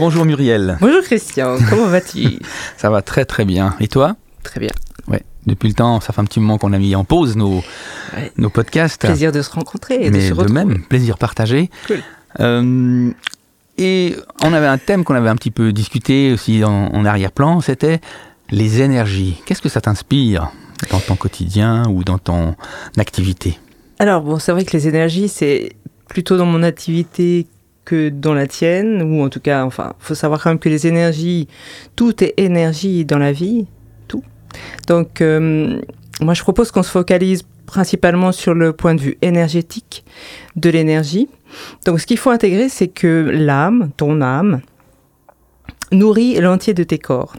Bonjour Muriel. Bonjour Christian, comment vas-tu Ça va très très bien. Et toi? Très bien. Ouais. Depuis le temps, ça fait un petit moment qu'on a mis en pause nos, Ouais. nos podcasts. Plaisir de se rencontrer et de Mais se de même, plaisir partagé. Cool. Euh, et on avait un thème qu'on avait un petit peu discuté aussi en, en arrière-plan, c'était les énergies. Qu'est-ce que ça t'inspire dans ton quotidien ou dans ton activité? Alors bon, c'est vrai que les énergies, c'est plutôt dans mon activité que dans la tienne, ou en tout cas, enfin, faut savoir quand même que les énergies, tout est énergie dans la vie, tout. Donc, euh, moi, je propose qu'on se focalise principalement sur le point de vue énergétique de l'énergie. Donc, ce qu'il faut intégrer, c'est que l'âme, ton âme, nourrit l'entier de tes corps.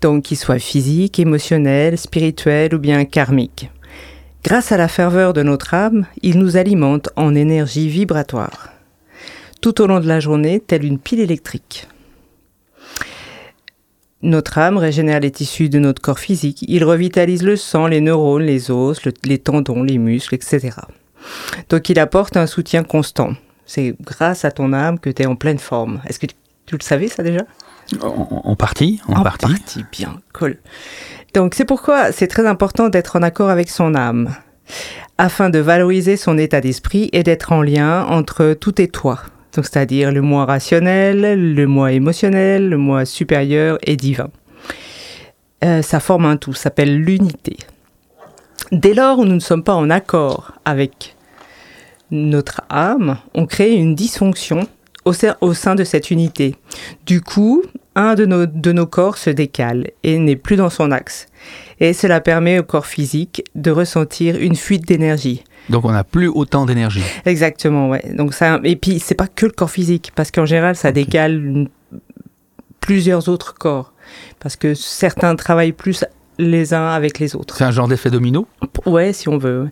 Donc, qu'il soit physique, émotionnel, spirituel ou bien karmique. Grâce à la ferveur de notre âme, il nous alimente en énergie vibratoire, tout au long de la journée, telle une pile électrique. Notre âme régénère les tissus de notre corps physique, il revitalise le sang, les neurones, les os, le- les tendons, les muscles, etc. Donc il apporte un soutien constant. C'est grâce à ton âme que tu es en pleine forme. Est-ce que tu, le savais ça déjà? En, en partie En, partie. bien, cool. Donc c'est pourquoi c'est très important d'être en accord avec son âme, afin de valoriser son état d'esprit et d'être en lien entre tout et toi. Donc c'est-à-dire le moi rationnel, le moi émotionnel, le moi supérieur et divin. Euh, ça forme un tout, ça s'appelle l'unité. Dès lors où nous ne sommes pas en accord avec notre âme, on crée une dysfonction au sein, au sein de cette unité. Du coup, un de nos, de nos corps se décale et n'est plus dans son axe. Et cela permet au corps physique de ressentir une fuite d'énergie. Donc on n'a plus autant d'énergie. Exactement, ouais. Donc ça, et puis c'est pas que le corps physique, parce qu'en général, ça décale une- plusieurs autres corps, parce que certains travaillent plus les uns avec les autres. C'est un genre d'effet domino? Ouais, si on veut.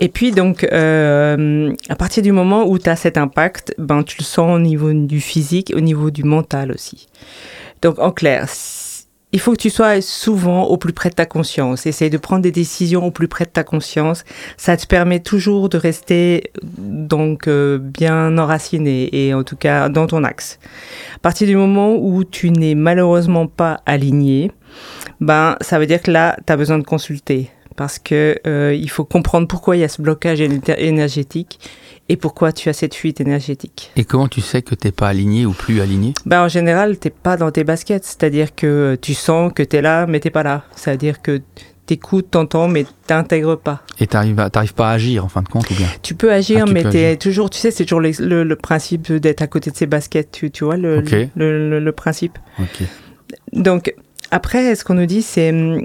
Et puis donc, euh, à partir du moment où tu as cet impact, ben, tu le sens au niveau du physique, au niveau du mental aussi. Donc en clair, il faut que tu sois souvent au plus près de ta conscience. Essaye de prendre des décisions au plus près de ta conscience. Ça te permet toujours de rester donc euh, bien enraciné et en tout cas dans ton axe. À partir du moment où tu n'es malheureusement pas aligné, ben ça veut dire que là, tu as besoin de consulter parce que euh, il faut comprendre pourquoi il y a ce blocage éner- énergétique et pourquoi tu as cette fuite énergétique. Et comment tu sais que t'es pas aligné ou plus aligné? Ben, en général, t'es pas dans tes baskets, c'est-à-dire que tu sens que t'es là, mais t'es pas là. C'est-à-dire que t'écoutes, t'entends, mais t'intègres pas. Et t'arrives à- t'arrives pas à agir en fin de compte ou bien? Tu peux agir, Ah, tu mais peux t'es agir. toujours, tu sais, c'est toujours le, le- le principe d'être à côté de ses baskets, tu, tu vois le, Ok. le, principe. Ok. Donc, après, ce qu'on nous dit, c'est hum,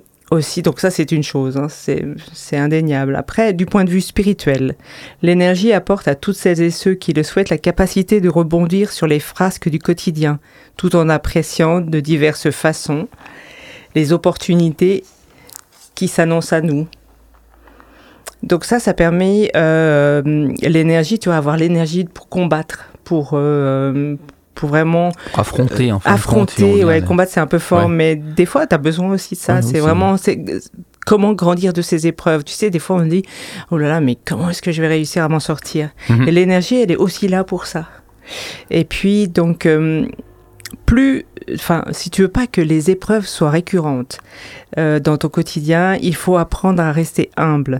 donc ça c'est une chose, hein, c'est c'est indéniable. Après, du point de vue spirituel, l'énergie apporte à toutes celles et ceux qui le souhaitent la capacité de rebondir sur les frasques du quotidien, tout en appréciant de diverses façons les opportunités qui s'annoncent à nous. Donc ça, ça permet euh, l'énergie, tu vas avoir l'énergie pour combattre, pour, euh, pour vraiment Affronter en compte. on affronter, ouais, combattre c'est un peu fort, Ouais. mais des fois tu as besoin aussi de ça. Ouais, c'est vraiment c'est comment grandir de ces épreuves. Tu sais, des fois on dit oh là là, mais comment est-ce que je vais réussir à m'en sortir Mhm. Et l'énergie, elle est aussi là pour ça. Et puis donc euh, plus, enfin, si tu veux pas que les épreuves soient récurrentes euh, dans ton quotidien, il faut apprendre à rester humble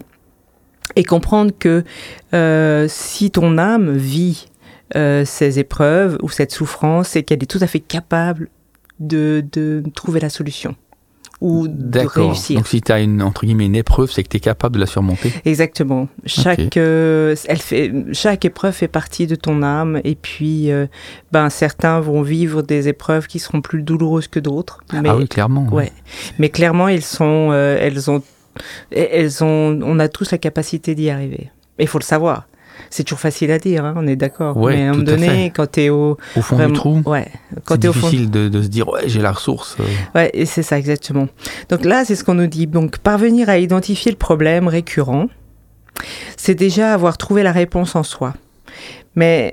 et comprendre que euh, si ton âme vit euh, ces épreuves ou cette souffrance, c'est qu'elle est tout à fait capable de, de trouver la solution ou de réussir. Donc si tu as une, entre guillemets, une épreuve, c'est que tu es capable de la surmonter. Exactement. Chaque, euh, elle fait, chaque épreuve fait partie de ton âme et puis euh, ben, certains vont vivre des épreuves qui seront plus douloureuses que d'autres. Mais, ah oui, clairement. ouais. mais clairement, ils sont, euh, elles ont, elles ont, on a tous la capacité d'y arriver. Et il faut le savoir. C'est toujours facile à dire, hein, on est d'accord. Ouais, mais à un moment donné, quand tu es au, Au fond vraiment- du trou, ouais, quand c'est au fond, difficile de, de se dire, ouais, j'ai la ressource. euh. Ouais, et c'est ça exactement. Donc là, c'est ce qu'on nous dit. Donc parvenir à identifier le problème récurrent, c'est déjà avoir trouvé la réponse en soi. Mais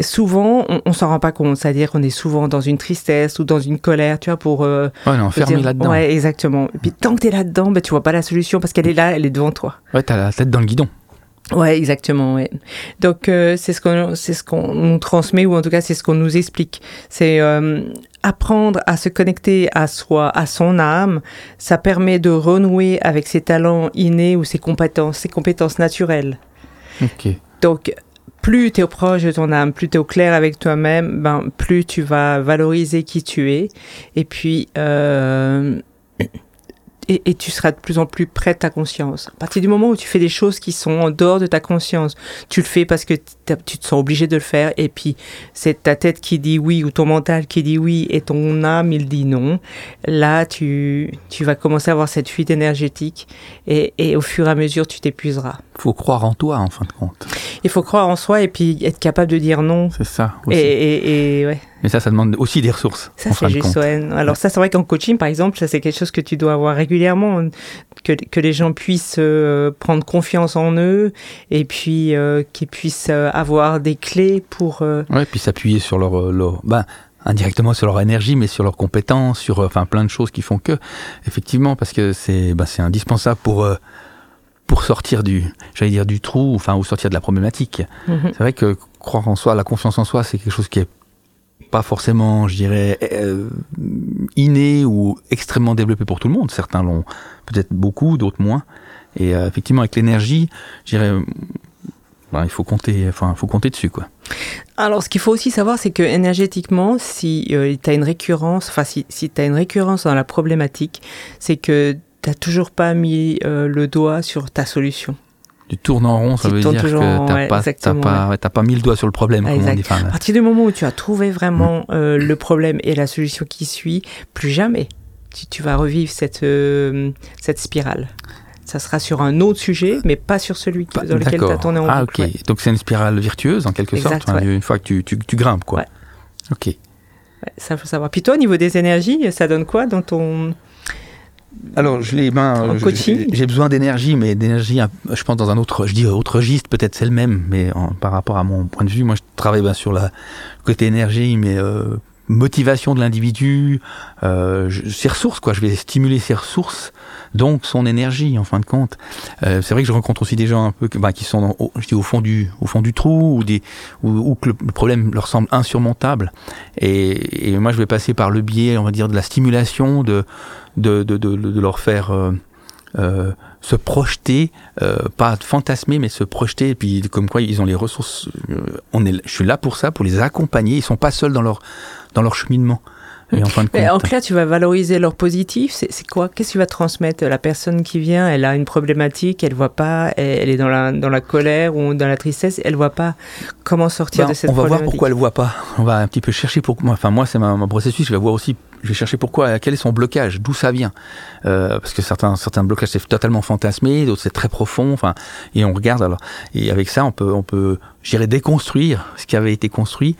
souvent, on, on s'en rend pas compte. C'est-à-dire qu'on est souvent dans une tristesse ou dans une colère, tu vois, pour euh, Ouais, enfermé dire- là-dedans. Ouais, exactement. Et puis tant que t'es là-dedans, ben, tu vois pas la solution parce qu'elle est là, elle est devant toi. Ouais, t'as la tête dans le guidon. Ouais, exactement. Ouais. Donc euh, c'est ce qu'on c'est ce qu'on nous transmet ou en tout cas c'est ce qu'on nous explique. C'est euh, apprendre à se connecter à soi, à son âme. Ça permet de renouer avec ses talents innés ou ses compétences, ses compétences naturelles. Ok. Donc plus tu es proche de ton âme, plus tu es au clair avec toi-même, ben plus tu vas valoriser qui tu es. Et puis euh, et, tu seras de plus en plus près de ta conscience. À partir du moment où tu fais des choses qui sont en dehors de ta conscience, tu le fais parce que tu te sens obligé de le faire et puis c'est ta tête qui dit oui ou ton mental qui dit oui et ton âme il dit non. Là, tu, tu vas commencer à avoir cette fuite énergétique et, et au fur et à mesure, tu t'épuiseras. Il faut croire en toi en fin de compte. Il faut croire en soi et puis être capable de dire non. C'est ça. Aussi. Et, et, ouais. Mais ça, ça demande aussi des ressources. Ça, c'est juste. Alors ça, c'est vrai qu'en coaching, par exemple, ça c'est quelque chose que tu dois avoir régulièrement, que, que les gens puissent euh, prendre confiance en eux et puis euh, qu'ils puissent euh, avoir des clés pour. Ouais, puis s'appuyer sur leur, leur ben, indirectement sur leur énergie, mais sur leurs compétences, sur enfin plein de choses qui font que, effectivement, parce que c'est ben, c'est indispensable pour pour sortir du, j'allais dire du trou, enfin ou sortir de la problématique. Mhm. C'est vrai que croire en soi, la confiance en soi, c'est quelque chose qui est pas forcément, je dirais, euh, inné ou extrêmement développé pour tout le monde. Certains l'ont peut-être beaucoup, d'autres moins. Et euh, effectivement, avec l'énergie, je dirais, ben, il faut compter, enfin, faut compter dessus, quoi. Alors, ce qu'il faut aussi savoir, c'est que énergétiquement, si euh, tu as une récurrence, enfin, si, si tu as une récurrence dans la problématique, c'est que tu n'as toujours pas mis le doigt sur ta solution tu tournes en rond, ça veut dire que tu n'as pas, pas, mis le doigt sur le problème. Comme on dit. à partir du moment où tu as trouvé vraiment mm. euh, le problème et la solution qui suit, plus jamais tu, vas revivre cette, euh, cette spirale. Ça sera sur un autre sujet, mais pas sur celui dans lequel tu as tourné en Ah, ok. Donc c'est une spirale virtueuse, en quelque sorte, une fois que tu, tu, tu grimpes, quoi. Ok. ça, faut savoir. Puis toi, au niveau des énergies, ça donne quoi dans ton alors, je les, ben, j'ai besoin d'énergie, mais d'énergie, je pense dans un autre, je dis autre registre, peut-être c'est le même, mais par rapport à mon point de vue, moi je travaille bien sur la côté énergie, mais euh, motivation de l'individu, euh, ses ressources, quoi. Je vais stimuler ses ressources, donc son énergie, en fin de compte. Euh, c'est vrai que je rencontre aussi des gens un peu, bah, qui sont, au, je dis, au fond du, au fond du trou, ou des, ou, que le problème leur semble insurmontable. Et, et moi, je vais passer par le biais, on va dire, de la stimulation, de, de, de, de, de leur faire euh, euh, se projeter, euh, pas fantasmer, mais se projeter. Et puis, comme quoi, ils ont les ressources. Euh, on est, je suis là pour ça, pour les accompagner. Ils sont pas seuls dans leur dans leur cheminement. Et en, fin de compte, en clair, tu vas valoriser leur positif. C'est quoi? Qu'est-ce que tu vas transmettre? La personne qui vient, elle a une problématique, elle voit pas, elle est dans la, dans la colère ou dans la tristesse, elle voit pas comment sortir ben, de cette problématique. On va voir pourquoi elle voit pas. On va un petit peu chercher pour. Enfin, moi, c'est mon processus. Je vais voir aussi je vais chercher pourquoi, quel est son blocage, d'où ça vient. Euh, parce que certains, certains blocages c'est totalement fantasmé, d'autres c'est très profond. Enfin, et on regarde alors. Et avec ça, on peut, on peut, j'irais déconstruire ce qui avait été construit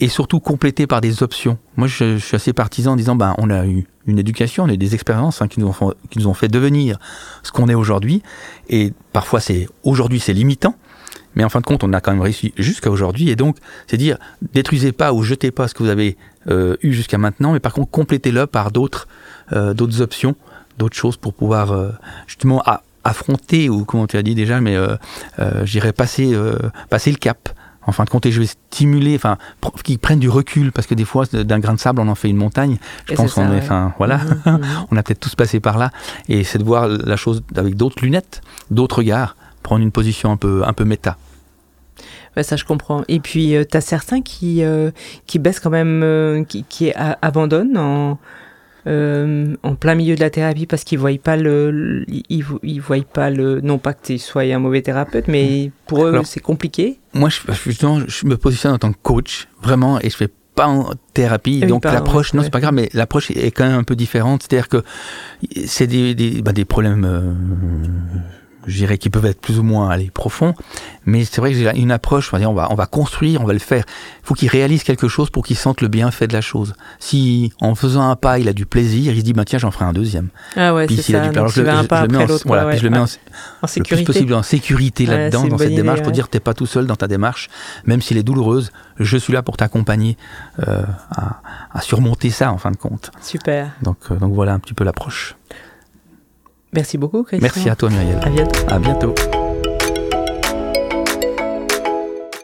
et surtout compléter par des options. Moi, je, suis assez partisan en disant, ben, on a eu une éducation, on a eu des expériences hein, qui, nous ont, qui nous ont fait devenir ce qu'on est aujourd'hui. Et parfois, c'est aujourd'hui, c'est limitant. Mais en fin de compte, on a quand même réussi jusqu'à aujourd'hui. Et donc, c'est dire, détruisez pas ou jetez pas ce que vous avez euh, eu jusqu'à maintenant, mais par contre, complétez-le par d'autres euh, d'autres options, d'autres choses pour pouvoir euh, justement affronter, ou comment tu as dit déjà, mais j'irais passer, passer le cap. En fin de compte, et je vais stimuler, enfin, qu'ils prennent du recul, parce que des fois, d'un grain de sable, on en fait une montagne. Je pense qu'on est, enfin, voilà, mmh, mmh. on a peut-être tous passé par là. Et c'est de voir la chose avec d'autres lunettes, d'autres regards, prendre une position un peu, un peu méta ça, je comprends. Et puis, euh, tu as certains qui, euh, qui baissent quand même, euh, qui, qui abandonnent en, en plein milieu de la thérapie parce qu'ils voient pas le, ils, ils voient pas le, non pas que tu sois un mauvais thérapeute, mais pour eux, c'est compliqué. Moi, je, justement, je me positionne en tant que coach, vraiment, et je fais pas en thérapie, donc l'approche, non, c'est pas grave, mais l'approche est quand même un peu différente. C'est-à-dire que c'est des, des, bah, des problèmes je dirais, qui peuvent être plus ou moins aller profonds. Mais c'est vrai que j'ai une approche, on va, dire, on va, on va construire, on va le faire. Il faut qu'il réalise quelque chose pour qu'il sente le bienfait de la chose. Si en faisant un pas, il a du plaisir, il se dit, bah, tiens, j'en ferai un deuxième. Ah ouais, c'est ça. Du, alors, je, le mets en, voilà, puis je le mets en, en sécurité. le plus possible en sécurité là-dedans, dans cette démarche, pour dire, t'es pas tout seul dans ta démarche, même s'il est douloureuse, je suis là pour t'accompagner euh, à, à, surmonter ça, en fin de compte. Super. Donc, euh, donc voilà un petit peu l'approche. Merci beaucoup, Christian. Merci à toi, Muriel. À bientôt. À bientôt.